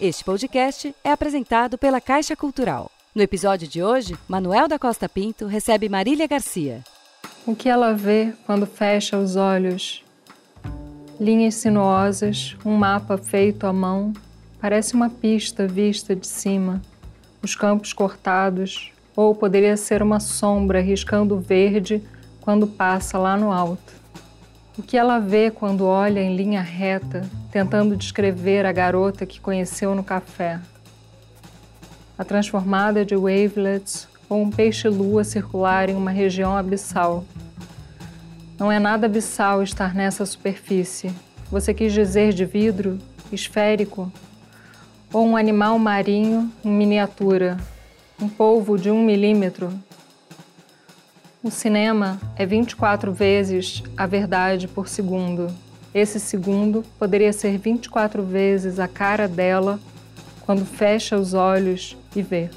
Este podcast é apresentado pela Caixa Cultural. No episódio de hoje, Manuel da Costa Pinto recebe Marília Garcia. O que ela vê quando fecha os olhos? Linhas sinuosas, um mapa feito à mão, parece uma pista vista de cima. Os campos cortados, ou poderia ser uma sombra riscando verde quando passa lá no alto. O que ela vê quando olha em linha reta, tentando descrever a garota que conheceu no café? A transformada de wavelets ou um peixe-lua circular em uma região abissal. Não é nada abissal estar nessa superfície. Você quis dizer de vidro, esférico? Ou um animal marinho em miniatura, um polvo de um milímetro o cinema é 24 vezes a verdade por segundo. Esse segundo poderia ser 24 vezes a cara dela quando fecha os olhos e vê.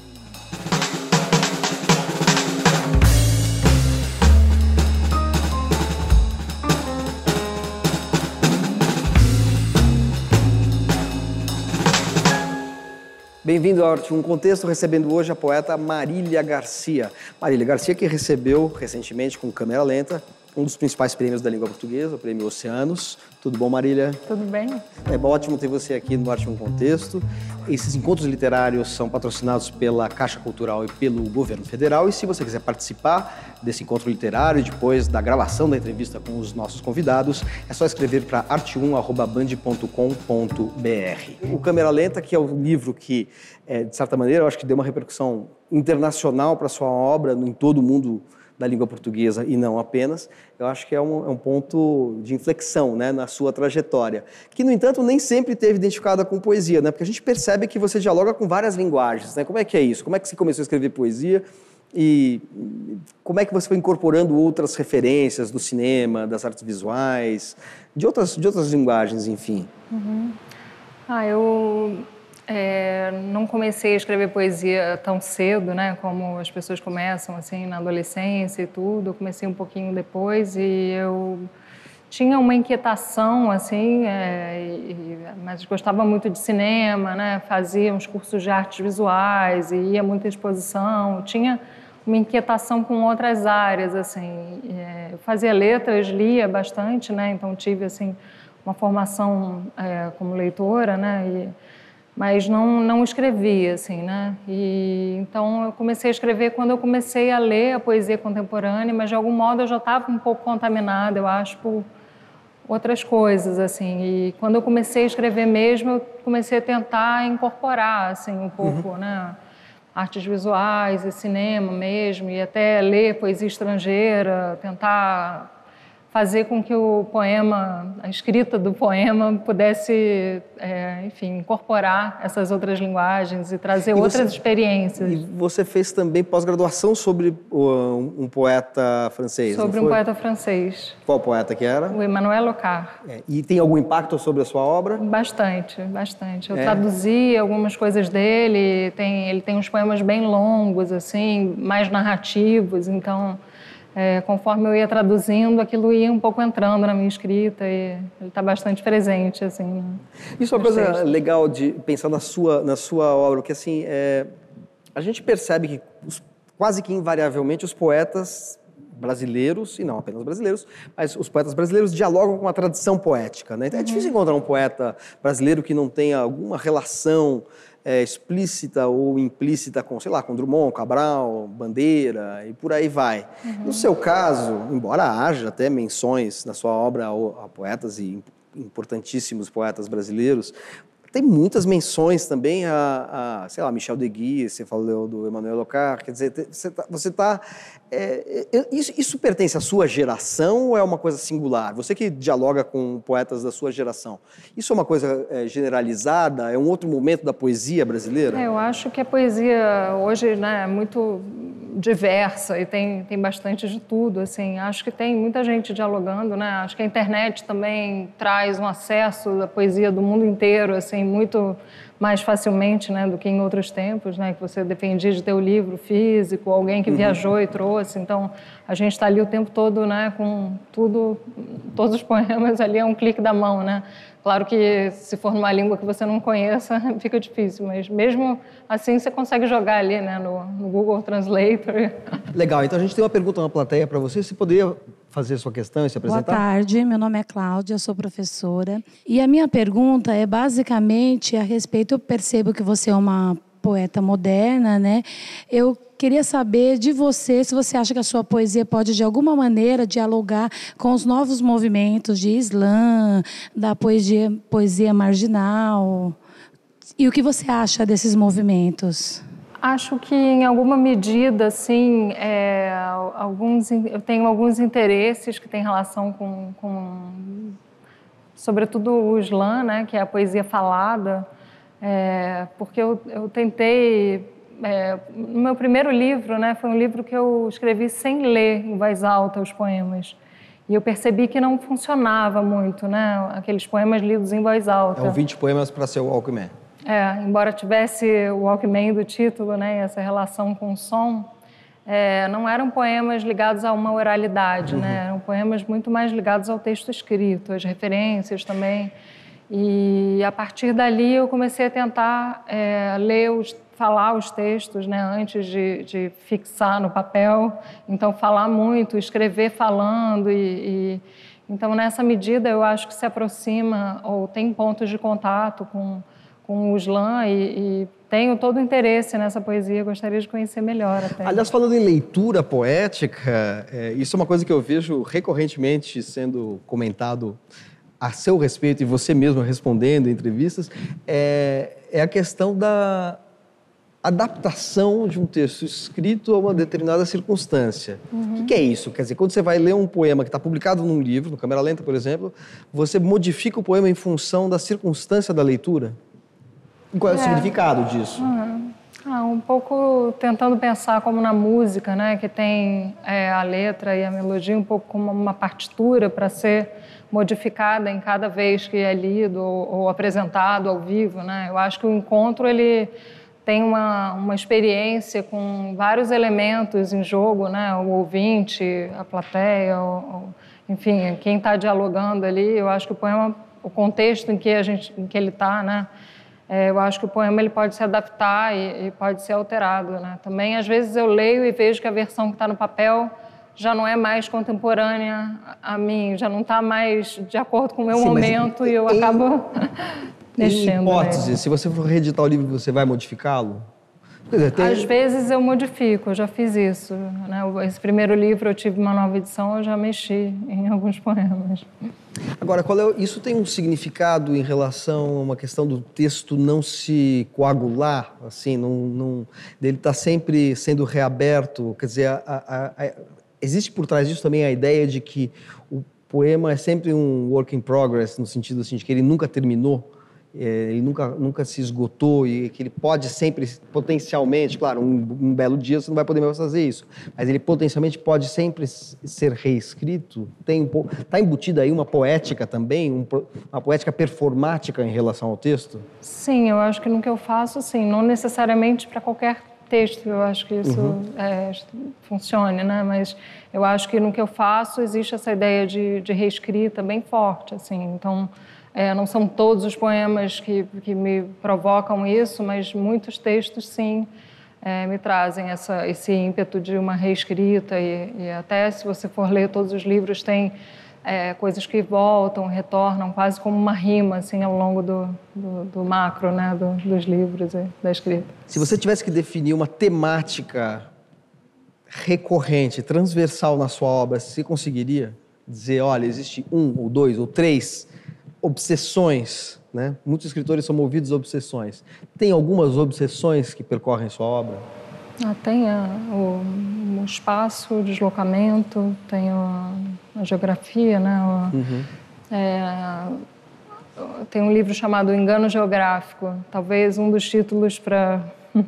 Bem-vindo ao Arte Um Contexto, recebendo hoje a poeta Marília Garcia. Marília Garcia que recebeu recentemente com câmera lenta um dos principais prêmios da língua portuguesa, o Prêmio Oceanos. Tudo bom, Marília? Tudo bem. É ótimo ter você aqui no Arte um Contexto. Esses encontros literários são patrocinados pela Caixa Cultural e pelo Governo Federal. E se você quiser participar desse encontro literário, depois da gravação da entrevista com os nossos convidados, é só escrever para arte1.band.com.br. O Câmera Lenta, que é o livro que, é, de certa maneira, eu acho que deu uma repercussão internacional para sua obra em todo o mundo da língua portuguesa e não apenas, eu acho que é um, é um ponto de inflexão né, na sua trajetória, que, no entanto, nem sempre teve identificada com poesia, né, porque a gente percebe que você dialoga com várias linguagens. Né? Como é que é isso? Como é que você começou a escrever poesia? E como é que você foi incorporando outras referências do cinema, das artes visuais, de outras, de outras linguagens, enfim? Uhum. Ah, eu é, não comecei a escrever poesia tão cedo, né? Como as pessoas começam, assim, na adolescência e tudo. Eu comecei um pouquinho depois e eu tinha uma inquietação, assim, é, e, mas gostava muito de cinema, né? Fazia uns cursos de artes visuais e ia muita exposição. Tinha uma inquietação com outras áreas, assim. É, eu fazia letras, lia bastante, né? Então tive, assim, uma formação é, como leitora, né? E, mas não não escrevia assim, né? E então eu comecei a escrever quando eu comecei a ler a poesia contemporânea, mas de algum modo eu já estava um pouco contaminada, eu acho, por outras coisas assim. E quando eu comecei a escrever mesmo, eu comecei a tentar incorporar assim um pouco, uhum. né? Artes visuais e cinema mesmo, e até ler poesia estrangeira, tentar fazer com que o poema, a escrita do poema pudesse, é, enfim, incorporar essas outras linguagens e trazer e outras você, experiências. E você fez também pós-graduação sobre um poeta francês, Sobre um poeta francês. Qual poeta que era? O Emmanuel Locard. É, e tem algum impacto sobre a sua obra? Bastante, bastante. Eu é. traduzi algumas coisas dele, tem, ele tem uns poemas bem longos, assim, mais narrativos, então é, conforme eu ia traduzindo, aquilo ia um pouco entrando na minha escrita e ele está bastante presente, assim. Né? Isso é uma coisa textos. legal de pensar na sua, na sua obra, que assim, é, a gente percebe que os, quase que invariavelmente os poetas brasileiros, e não apenas brasileiros, mas os poetas brasileiros dialogam com a tradição poética. Né? Então, é difícil uhum. encontrar um poeta brasileiro que não tenha alguma relação é, explícita ou implícita com, sei lá, com Drummond, Cabral, Bandeira e por aí vai. Uhum. No seu caso, embora haja até menções na sua obra a, poetas e importantíssimos poetas brasileiros, tem muitas menções também a, a, sei lá, Michel Deguy, você falou do Emmanuel Locard, quer dizer, você está... Tá, é, é, isso, isso, pertence à sua geração ou é uma coisa singular? Você que dialoga com poetas da sua geração, isso é uma coisa é, generalizada? É um outro momento da poesia brasileira? É, eu acho que a poesia hoje né, é muito diversa e tem, tem bastante de tudo, assim. Acho que tem muita gente dialogando, né? Acho que a internet também traz um acesso da poesia do mundo inteiro, assim, muito mais facilmente, né, do que em outros tempos, né, que você dependia de ter o livro físico, alguém que uhum. viajou e trouxe. Então, a gente está ali o tempo todo, né, com tudo, todos os poemas ali é um clique da mão, né? Claro que se for numa língua que você não conheça, fica difícil, mas mesmo assim você consegue jogar ali né, no, no Google Translator. Legal, então a gente tem uma pergunta na plateia para você. Você poderia fazer sua questão e se apresentar? Boa tarde, meu nome é Cláudia, sou professora. E a minha pergunta é basicamente a respeito, eu percebo que você é uma poeta moderna, né? Eu queria saber de você se você acha que a sua poesia pode, de alguma maneira, dialogar com os novos movimentos de Islã, da poesia, poesia marginal. E o que você acha desses movimentos? Acho que, em alguma medida, sim, é, alguns, eu tenho alguns interesses que têm relação com, com sobretudo, o Islã, né, que é a poesia falada, é, porque eu, eu tentei é, no meu primeiro livro, né, foi um livro que eu escrevi sem ler em voz alta os poemas. E eu percebi que não funcionava muito, né, aqueles poemas lidos em voz alta. É um 20 poemas para ser o Walkman. É, embora tivesse o Walkman do título, né, essa relação com o som, é, não eram poemas ligados a uma oralidade, uhum. né, eram poemas muito mais ligados ao texto escrito, as referências também. E a partir dali eu comecei a tentar é, ler os falar os textos né, antes de, de, fixar no papel. Então, falar muito, escrever falando. E, e, então, nessa medida, eu acho que se aproxima ou tem pontos de contato com, com o slam e, e tenho todo o interesse nessa poesia, gostaria de conhecer melhor até. Aliás, falando em leitura poética, é, isso é uma coisa que eu vejo recorrentemente sendo comentado a seu respeito e você mesmo respondendo em entrevistas, é, é a questão da, adaptação de um texto escrito a uma determinada circunstância. Uhum. O que, é isso? Quer dizer, quando você vai ler um poema que está publicado num livro, no Câmera Lenta, por exemplo, você modifica o poema em função da circunstância da leitura? E qual é, é. o significado disso? Uhum. Ah, um pouco tentando pensar como na música, né, que tem é, a letra e a melodia um pouco como uma partitura para ser modificada em cada vez que é lido ou, ou apresentado ao vivo, né? Eu acho que o encontro ele tem uma, uma experiência com vários elementos em jogo, né? O ouvinte, a plateia, o, o, enfim, quem está dialogando ali. Eu acho que o poema, o contexto em que a gente, em que ele está, né? É, eu acho que o poema ele pode se adaptar e, e, pode ser alterado, né? Também às vezes eu leio e vejo que a versão que está no papel já não é mais contemporânea a mim, já não está mais de acordo com o meu Sim, momento e eu em, acabo mexendo. Em hipótese, né? se você for reeditar o livro, você vai modificá-lo? Tem... Às vezes eu modifico, eu já fiz isso. Né? Esse primeiro livro eu tive uma nova edição, eu já mexi em alguns poemas. Agora, qual é, isso tem um significado em relação a uma questão do texto não se coagular, assim, não, não dele estar tá sempre sendo reaberto? Quer dizer, a, a, a, existe por trás disso também a ideia de que o poema é sempre um work in progress, no sentido assim, de que ele nunca terminou? É, ele nunca, nunca se esgotou e que ele pode sempre, potencialmente, claro, um, um, belo dia você não vai poder mais fazer isso, mas ele potencialmente pode sempre ser reescrito. Está embutida aí uma poética também, um, uma poética performática em relação ao texto? Sim, eu acho que no que eu faço, sim, não necessariamente para qualquer texto, eu acho que isso uhum. é, funcione, né? Mas eu acho que no que eu faço existe essa ideia de, de reescrita bem forte, assim, então é, não são todos os poemas que, que me provocam isso, mas muitos textos, sim, é, me trazem essa, esse ímpeto de uma reescrita. E, e, até se você for ler todos os livros, tem é, coisas que voltam, retornam, quase como uma rima assim, ao longo do, do, do macro né, do, dos livros da escrita. Se você tivesse que definir uma temática recorrente, transversal na sua obra, você conseguiria dizer, olha, existe um ou dois ou três obsessões, né? Muitos escritores são movidos a obsessões. Tem algumas obsessões que percorrem sua obra? Ah, tem a, o, o, espaço, o deslocamento, tem a, a geografia, né? O, uhum. é, tem um livro chamado Engano Geográfico. Talvez um dos títulos para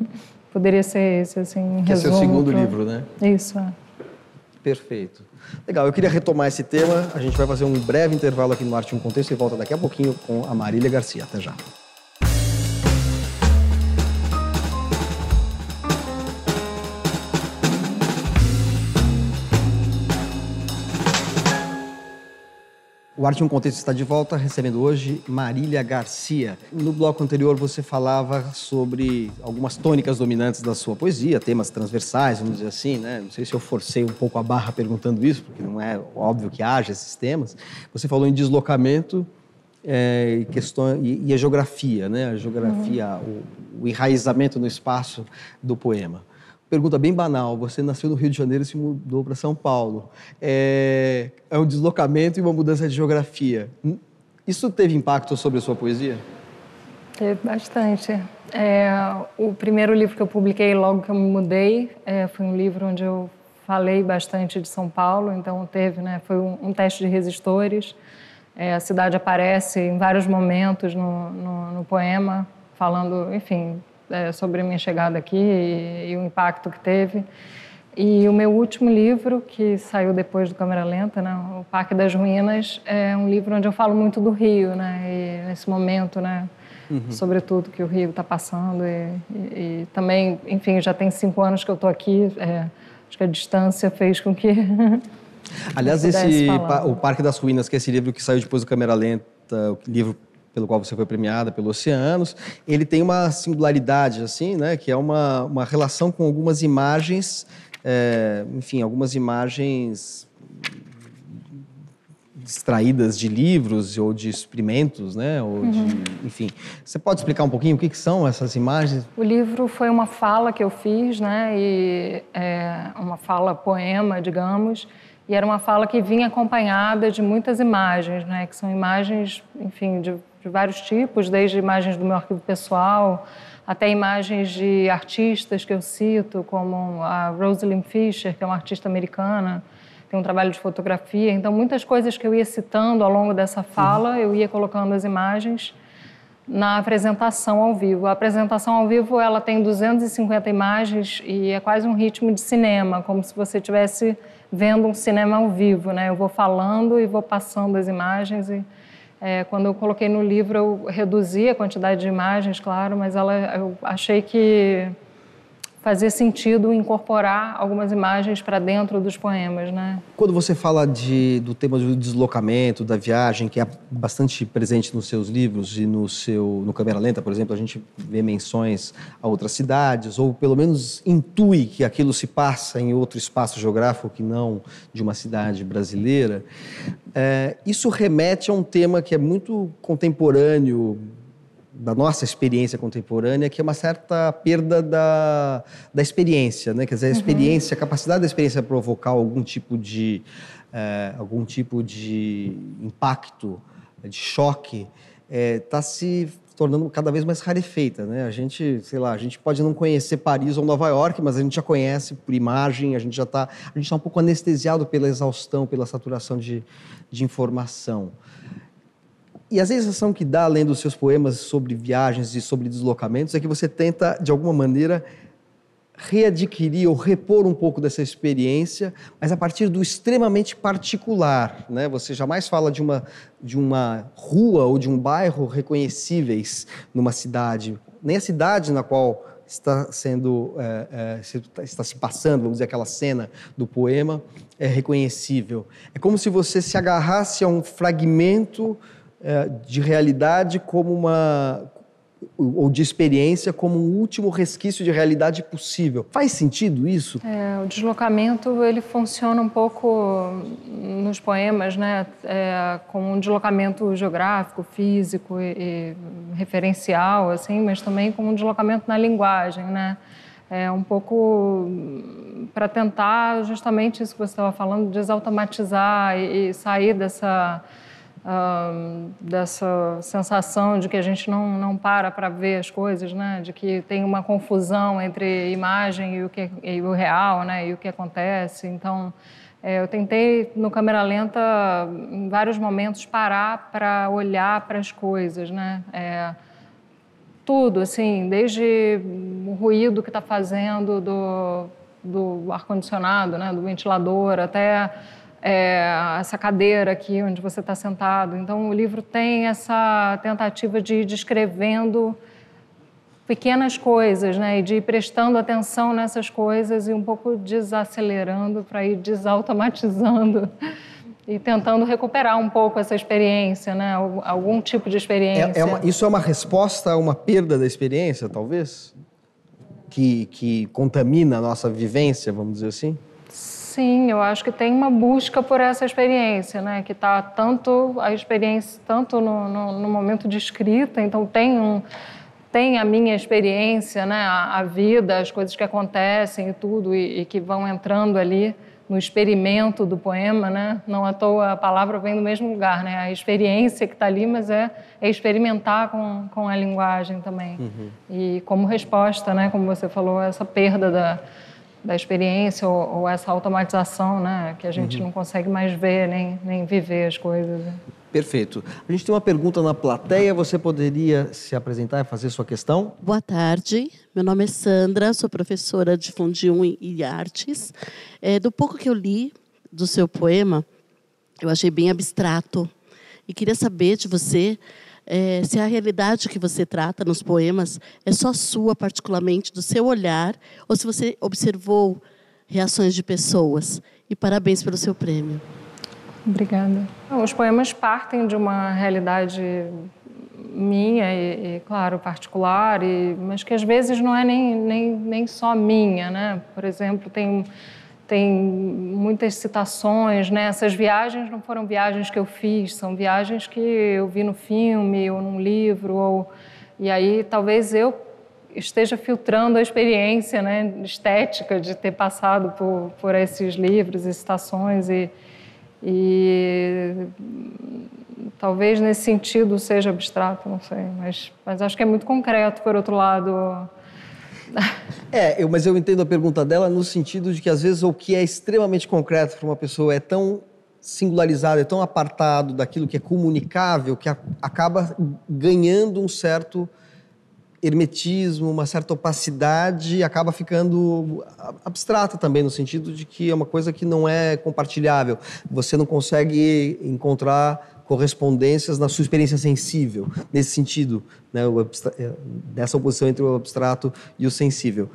poderia ser esse, assim, que resumo. é seu segundo pro... livro, né? Isso. É. Perfeito. Legal, eu queria retomar esse tema. A gente vai fazer um breve intervalo aqui no Arte um Contexto e volta daqui a pouquinho com a Marília Garcia. Até já. O Arte em um Contexto está de volta, recebendo hoje Marília Garcia. No bloco anterior você falava sobre algumas tônicas dominantes da sua poesia, temas transversais, vamos dizer assim, né? Não sei se eu forcei um pouco a barra perguntando isso, porque não é óbvio que haja esses temas. Você falou em deslocamento é, e, questão, e, e, a geografia, né? A geografia, uhum. o, o enraizamento no espaço do poema pergunta bem banal. Você nasceu no Rio de Janeiro e se mudou para São Paulo. É, é um deslocamento e uma mudança de geografia. Isso teve impacto sobre a sua poesia? Teve bastante. É, o primeiro livro que eu publiquei logo que eu me mudei é, foi um livro onde eu falei bastante de São Paulo, então teve, né, foi um, um teste de resistores. É, a cidade aparece em vários momentos no, no, no poema, falando, enfim, é, sobre a minha chegada aqui e, e, o impacto que teve. E o meu último livro, que saiu depois do Câmera Lenta, né, O Parque das Ruínas, é um livro onde eu falo muito do Rio, né, e nesse momento, né, uhum. sobretudo que o Rio está passando. E, e, e, também, enfim, já tem cinco anos que eu estou aqui, é, acho que a distância fez com que. Aliás, esse O Parque das Ruínas, que é esse livro que saiu depois do Câmera Lenta, o livro pelo qual você foi premiada pelo Oceanos, ele tem uma singularidade, assim, né, que é uma, uma relação com algumas imagens, é, enfim, algumas imagens extraídas de livros ou de experimentos, né? Ou uhum. de, enfim, você pode explicar um pouquinho o que, que, são essas imagens? O livro foi uma fala que eu fiz, né? E é uma fala poema, digamos, e era uma fala que vinha acompanhada de muitas imagens, né? Que são imagens, enfim, de de vários tipos, desde imagens do meu arquivo pessoal até imagens de artistas que eu cito, como a Rosalind Fisher, que é uma artista americana, tem um trabalho de fotografia. Então, muitas coisas que eu ia citando ao longo dessa fala, eu ia colocando as imagens na apresentação ao vivo. A apresentação ao vivo ela tem 250 imagens e é quase um ritmo de cinema, como se você estivesse vendo um cinema ao vivo, né? Eu vou falando e vou passando as imagens e é, quando eu coloquei no livro, eu reduzi a quantidade de imagens, claro, mas ela, eu achei que fazia sentido incorporar algumas imagens para dentro dos poemas, né? Quando você fala de, do tema do deslocamento, da viagem, que é bastante presente nos seus livros e no seu no câmera lenta, por exemplo, a gente vê menções a outras cidades ou pelo menos intui que aquilo se passa em outro espaço geográfico que não de uma cidade brasileira. É, isso remete a um tema que é muito contemporâneo da nossa experiência contemporânea, que é uma certa perda da, da experiência, né? Quer dizer, a uhum. experiência, uhum. a capacidade da experiência provocar algum tipo de é, algum tipo de impacto, de choque, está é, se tornando cada vez mais rarefeita, né? A gente, sei lá, a gente pode não conhecer Paris ou Nova York, mas a gente já conhece por imagem, a gente já está, a gente está um pouco anestesiado pela exaustão, pela saturação de, de informação. E a sensação que dá, lendo os seus poemas sobre viagens e sobre deslocamentos, é que você tenta, de alguma maneira, readquirir ou repor um pouco dessa experiência, mas a partir do extremamente particular. Né? Você jamais fala de uma, de uma rua ou de um bairro reconhecíveis numa cidade, nem a cidade na qual está sendo é, é, está se passando, vamos dizer aquela cena do poema é reconhecível. É como se você se agarrasse a um fragmento de realidade como uma ou de experiência como um último resquício de realidade possível. Faz sentido isso? É, o deslocamento ele funciona um pouco nos poemas, né, é, como um deslocamento geográfico, físico e, e, referencial, assim, mas também como um deslocamento na linguagem, né. É um pouco para tentar justamente isso que você estava falando, desautomatizar e, e sair dessa dessa sensação de que a gente não, não para para ver as coisas, né? de que tem uma confusão entre imagem e o, que, e o real né? e o que acontece. Então, é, eu tentei, no câmera lenta, em vários momentos, parar para olhar para as coisas. Né? É, tudo, assim, desde o ruído que está fazendo do, do ar-condicionado, né? do ventilador, até é, essa cadeira aqui onde você está sentado. Então, o livro tem essa tentativa de ir descrevendo pequenas coisas, né? E de ir prestando atenção nessas coisas e um pouco desacelerando para ir desautomatizando e tentando recuperar um pouco essa experiência, né? Algum tipo de experiência. É, é uma, isso é uma resposta a uma perda da experiência, talvez? Que, que contamina a nossa vivência, vamos dizer assim? Sim, eu acho que tem uma busca por essa experiência, né? Que está tanto a experiência tanto no, no, no, momento de escrita, então tem um tem a minha experiência, né? A, a vida, as coisas que acontecem e tudo e, e que vão entrando ali no experimento do poema, né? Não à toa a palavra vem do mesmo lugar, né? A experiência que está ali, mas é, é, experimentar com, com a linguagem também. Uhum. E como resposta, né? Como você falou, essa perda da, da experiência ou, ou essa automatização, né? Que a gente uhum. não consegue mais ver nem, nem viver as coisas. Né? Perfeito. A gente tem uma pergunta na plateia. Você poderia se apresentar e fazer sua questão? Boa tarde. Meu nome é Sandra, sou professora de Fundium e Artes. É, do pouco que eu li do seu poema, eu achei bem abstrato. E queria saber de você é, se a realidade que você trata nos poemas é só sua, particularmente, do seu olhar, ou se você observou reações de pessoas. E parabéns pelo seu prêmio. Obrigada. Os poemas partem de uma realidade minha e, e, claro, particular, e, mas que às vezes não é nem, nem, nem só minha, né? Por exemplo, tem, tem muitas citações, né? Essas viagens não foram viagens que eu fiz, são viagens que eu vi no filme ou num livro, ou, e aí talvez eu esteja filtrando a experiência né, estética de ter passado por, por esses livros e citações e e talvez nesse sentido seja abstrato, não sei, mas, mas acho que é muito concreto, por outro lado. É, eu, mas eu entendo a pergunta dela no sentido de que às vezes o que é extremamente concreto para uma pessoa é tão singularizado, é tão apartado daquilo que é comunicável que a, acaba ganhando um certo hermetismo, uma certa opacidade, acaba ficando abstrata também, no sentido de que é uma coisa que não é compartilhável. Você não consegue encontrar correspondências na sua experiência sensível, nesse sentido, né, é, dessa oposição entre o abstrato e o sensível.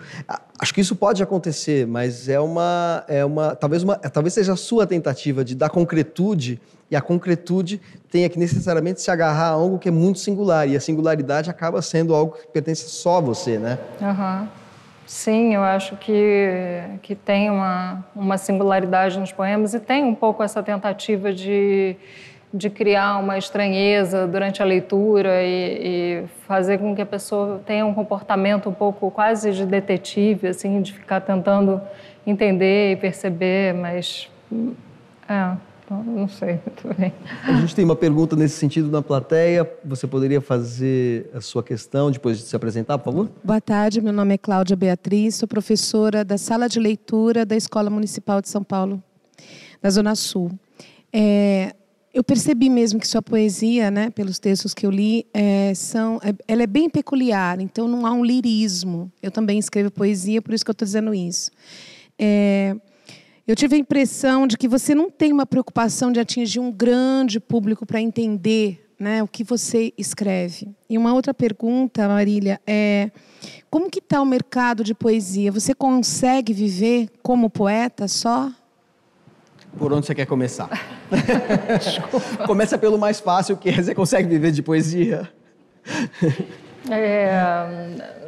Acho que isso pode acontecer, mas é uma, é uma, talvez, uma, talvez seja a sua tentativa de dar concretude e a concretude tenha que necessariamente se agarrar a algo que é muito singular e a singularidade acaba sendo algo que pertence só a você, né? Uhum. Sim, eu acho que, que tem uma, uma singularidade nos poemas e tem um pouco essa tentativa de de criar uma estranheza durante a leitura e, e, fazer com que a pessoa tenha um comportamento um pouco quase de detetive, assim, de ficar tentando entender e perceber, mas é, não sei muito bem. A gente tem uma pergunta nesse sentido na plateia. Você poderia fazer a sua questão depois de se apresentar, por favor? Boa tarde, meu nome é Cláudia Beatriz, sou professora da Sala de Leitura da Escola Municipal de São Paulo, da Zona Sul. É, eu percebi mesmo que sua poesia, né, pelos textos que eu li, é, são, é, ela é bem peculiar. Então não há um lirismo. Eu também escrevo poesia, por isso que eu estou dizendo isso. É, eu tive a impressão de que você não tem uma preocupação de atingir um grande público para entender né, o que você escreve. E uma outra pergunta, Marília, é como que está o mercado de poesia? Você consegue viver como poeta só? Por onde você quer começar? Começa pelo mais fácil, que é, você consegue viver de poesia. É,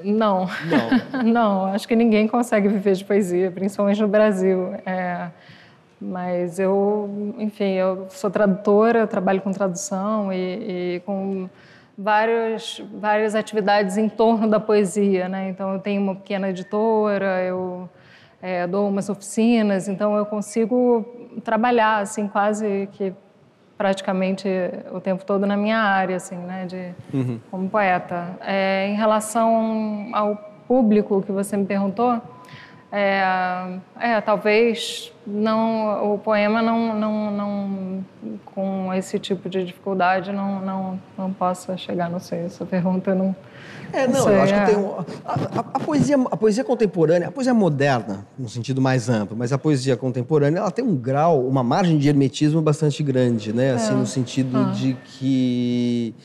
não. não. não, acho que ninguém consegue viver de poesia, principalmente no Brasil. É, mas eu, enfim, eu sou tradutora, trabalho com tradução e, e com várias, várias atividades em torno da poesia, né? Então eu tenho uma pequena editora, eu é, dou umas oficinas, então eu consigo trabalhar assim quase que praticamente o tempo todo na minha área, assim, né, de uhum. como poeta. É, em relação ao público que você me perguntou, é, é, talvez não o poema não, não, não com esse tipo de dificuldade não, não, não possa chegar, não sei, essa pergunta não é, não, sei, eu acho é. que tem um, a, a, a, poesia, a poesia contemporânea, a poesia moderna, no sentido mais amplo, mas a poesia contemporânea, ela tem um grau, uma margem de hermetismo bastante grande, né? Assim, é. no sentido ah. de que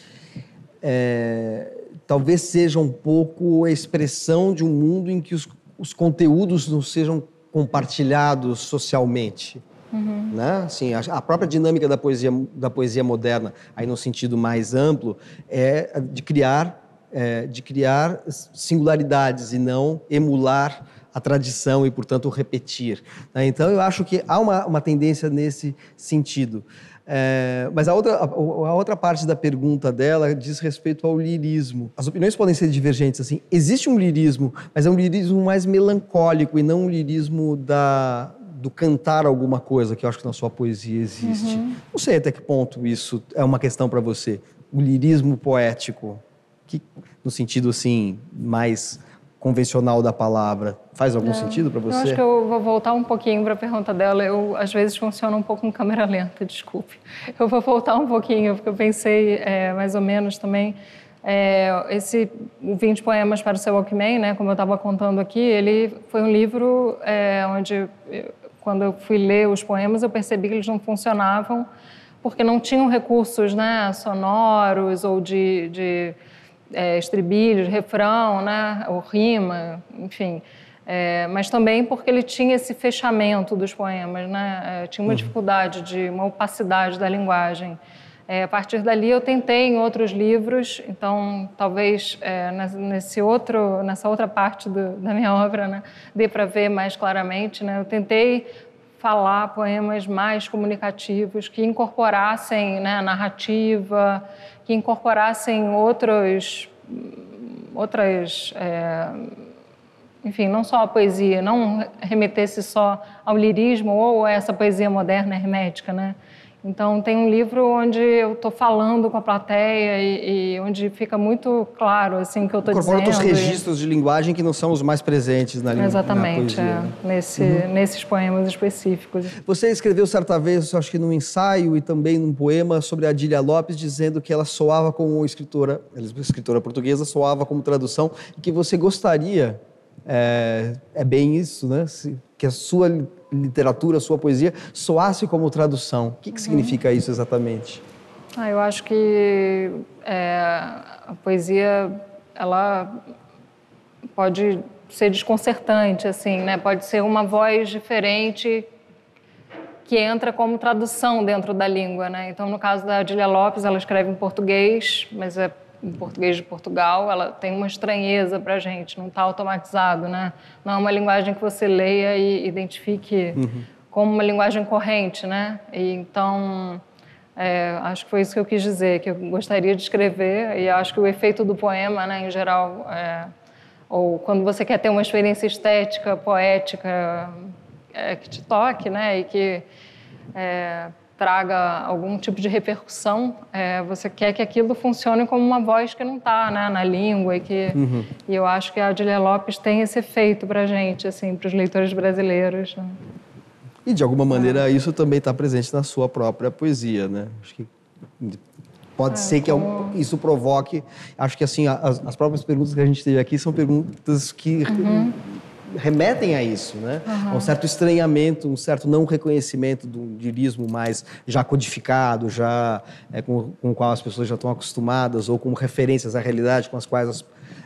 é, talvez seja um pouco a expressão de um mundo em que os, os conteúdos não sejam compartilhados socialmente. Uhum. Né? Assim, a, a, própria dinâmica da poesia, da poesia moderna, aí no sentido mais amplo, é de criar, é, de criar singularidades e não emular a tradição e, portanto, repetir. Né? Então, eu acho que há uma, uma tendência nesse sentido. É, mas a outra, a, a, outra parte da pergunta dela diz respeito ao lirismo. As opiniões podem ser divergentes. Assim, existe um lirismo, mas é um lirismo mais melancólico e não um lirismo da, do cantar alguma coisa que eu acho que na sua poesia existe. Uhum. Não sei até que ponto isso é uma questão para você. O lirismo poético, que, no sentido assim mais convencional da palavra. Faz algum sentido para você? Eu acho que eu vou voltar um pouquinho para a pergunta dela. Eu, às vezes, funciono um pouco em câmera lenta, desculpe. Eu vou voltar um pouquinho, porque eu pensei é, mais ou menos também. É, esse 20 Poemas para o Seu Walkman, né, como eu estava contando aqui, ele foi um livro é, onde, quando eu fui ler os poemas, eu percebi que eles não funcionavam porque não tinham recursos né, sonoros ou de, de é, estribilhos, refrão, né, ou rima, enfim. É, mas também porque ele tinha esse fechamento dos poemas, né? É, tinha uma uhum. dificuldade de uma opacidade da linguagem. É, a partir dali eu tentei em outros livros, então talvez é, nesse outro, nessa outra parte do, da minha obra, né, dê para ver mais claramente. Né? Eu tentei falar poemas mais comunicativos que incorporassem né, a narrativa, que incorporassem outros, outras, é, enfim, não só a poesia, não remetesse só ao lirismo ou a essa poesia moderna hermética, né? Então, tem um livro onde eu estou falando com a plateia e, e, onde fica muito claro assim, o que eu estou dizendo. outros registros e... de linguagem que não são os mais presentes na, Exatamente, na poesia. É, nesse, uhum. nesses poemas específicos. Você escreveu certa vez, acho que num ensaio e também num poema sobre a Adília Lopes, dizendo que ela soava como escritora, escritora portuguesa, soava como tradução, e que você gostaria, é, é bem isso, né? Que a sua literatura, a sua poesia soasse como tradução. O que, que significa isso exatamente? Ah, eu acho que é, a poesia ela pode ser desconcertante, assim, né? Pode ser uma voz diferente que entra como tradução dentro da língua, né? Então, no caso da Adília Lopes, ela escreve em português, mas é em português de Portugal, ela tem uma estranheza para a gente, não está automatizado, né? Não é uma linguagem que você leia e identifique uhum. como uma linguagem corrente, né? E, então, é, acho que foi isso que eu quis dizer, que eu gostaria de escrever e acho que o efeito do poema, né, em geral, é, ou quando você quer ter uma experiência estética, poética, é, que te toque, né, e que é, traga algum tipo de repercussão, é, você quer que aquilo funcione como uma voz que não está né, na língua e que uhum. e eu acho que a Adília Lopes tem esse efeito para gente, assim, para os leitores brasileiros. Né? E de alguma maneira é. isso também está presente na sua própria poesia, né? Acho que pode é, ser que como... isso provoque. Acho que assim as, as, próprias perguntas que a gente teve aqui são perguntas que uhum remetem a isso, né? Uhum. Um certo estranhamento, um certo não reconhecimento do lirismo mais já codificado, já é, com, com o qual as pessoas já estão acostumadas ou com referências à realidade com as quais as,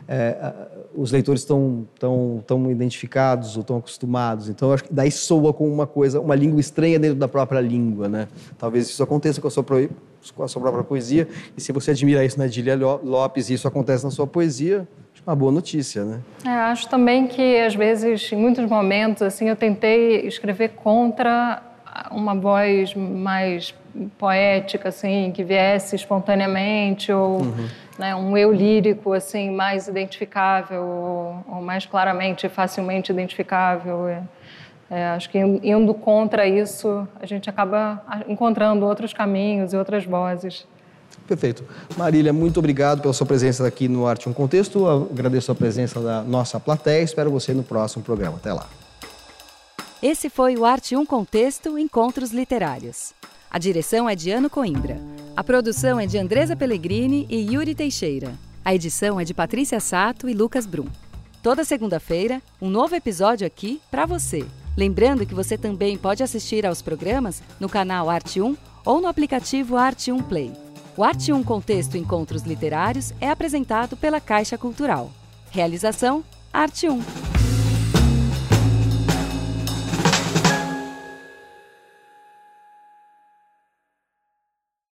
é, os leitores estão tão, tão identificados ou estão acostumados. Então, acho que daí soa com uma coisa, uma língua estranha dentro da própria língua, né? Talvez isso aconteça com a sua, com a sua própria poesia. E se você admira isso na Dília Lopes e isso acontece na sua poesia, uma boa notícia, né? É, acho também que às vezes, em muitos momentos, assim, eu tentei escrever contra uma voz mais poética, assim, que viesse espontaneamente ou uhum. né, um eu lírico, assim, mais identificável ou, ou mais claramente, facilmente identificável. É, é, acho que indo contra isso, a gente acaba encontrando outros caminhos e outras vozes. Perfeito. Marília, muito obrigado pela sua presença aqui no Arte um Contexto. Agradeço a presença da nossa plateia. Espero você no próximo programa. Até lá. Esse foi o Arte um Contexto Encontros Literários. A direção é de Ano Coimbra. A produção é de Andresa Pellegrini e Yuri Teixeira. A edição é de Patrícia Sato e Lucas Brum. Toda segunda-feira, um novo episódio aqui para você. Lembrando que você também pode assistir aos programas no canal Arte 1 ou no aplicativo Arte 1 Play. O Arte 1 Contexto Encontros Literários é apresentado pela Caixa Cultural. Realização Arte 1.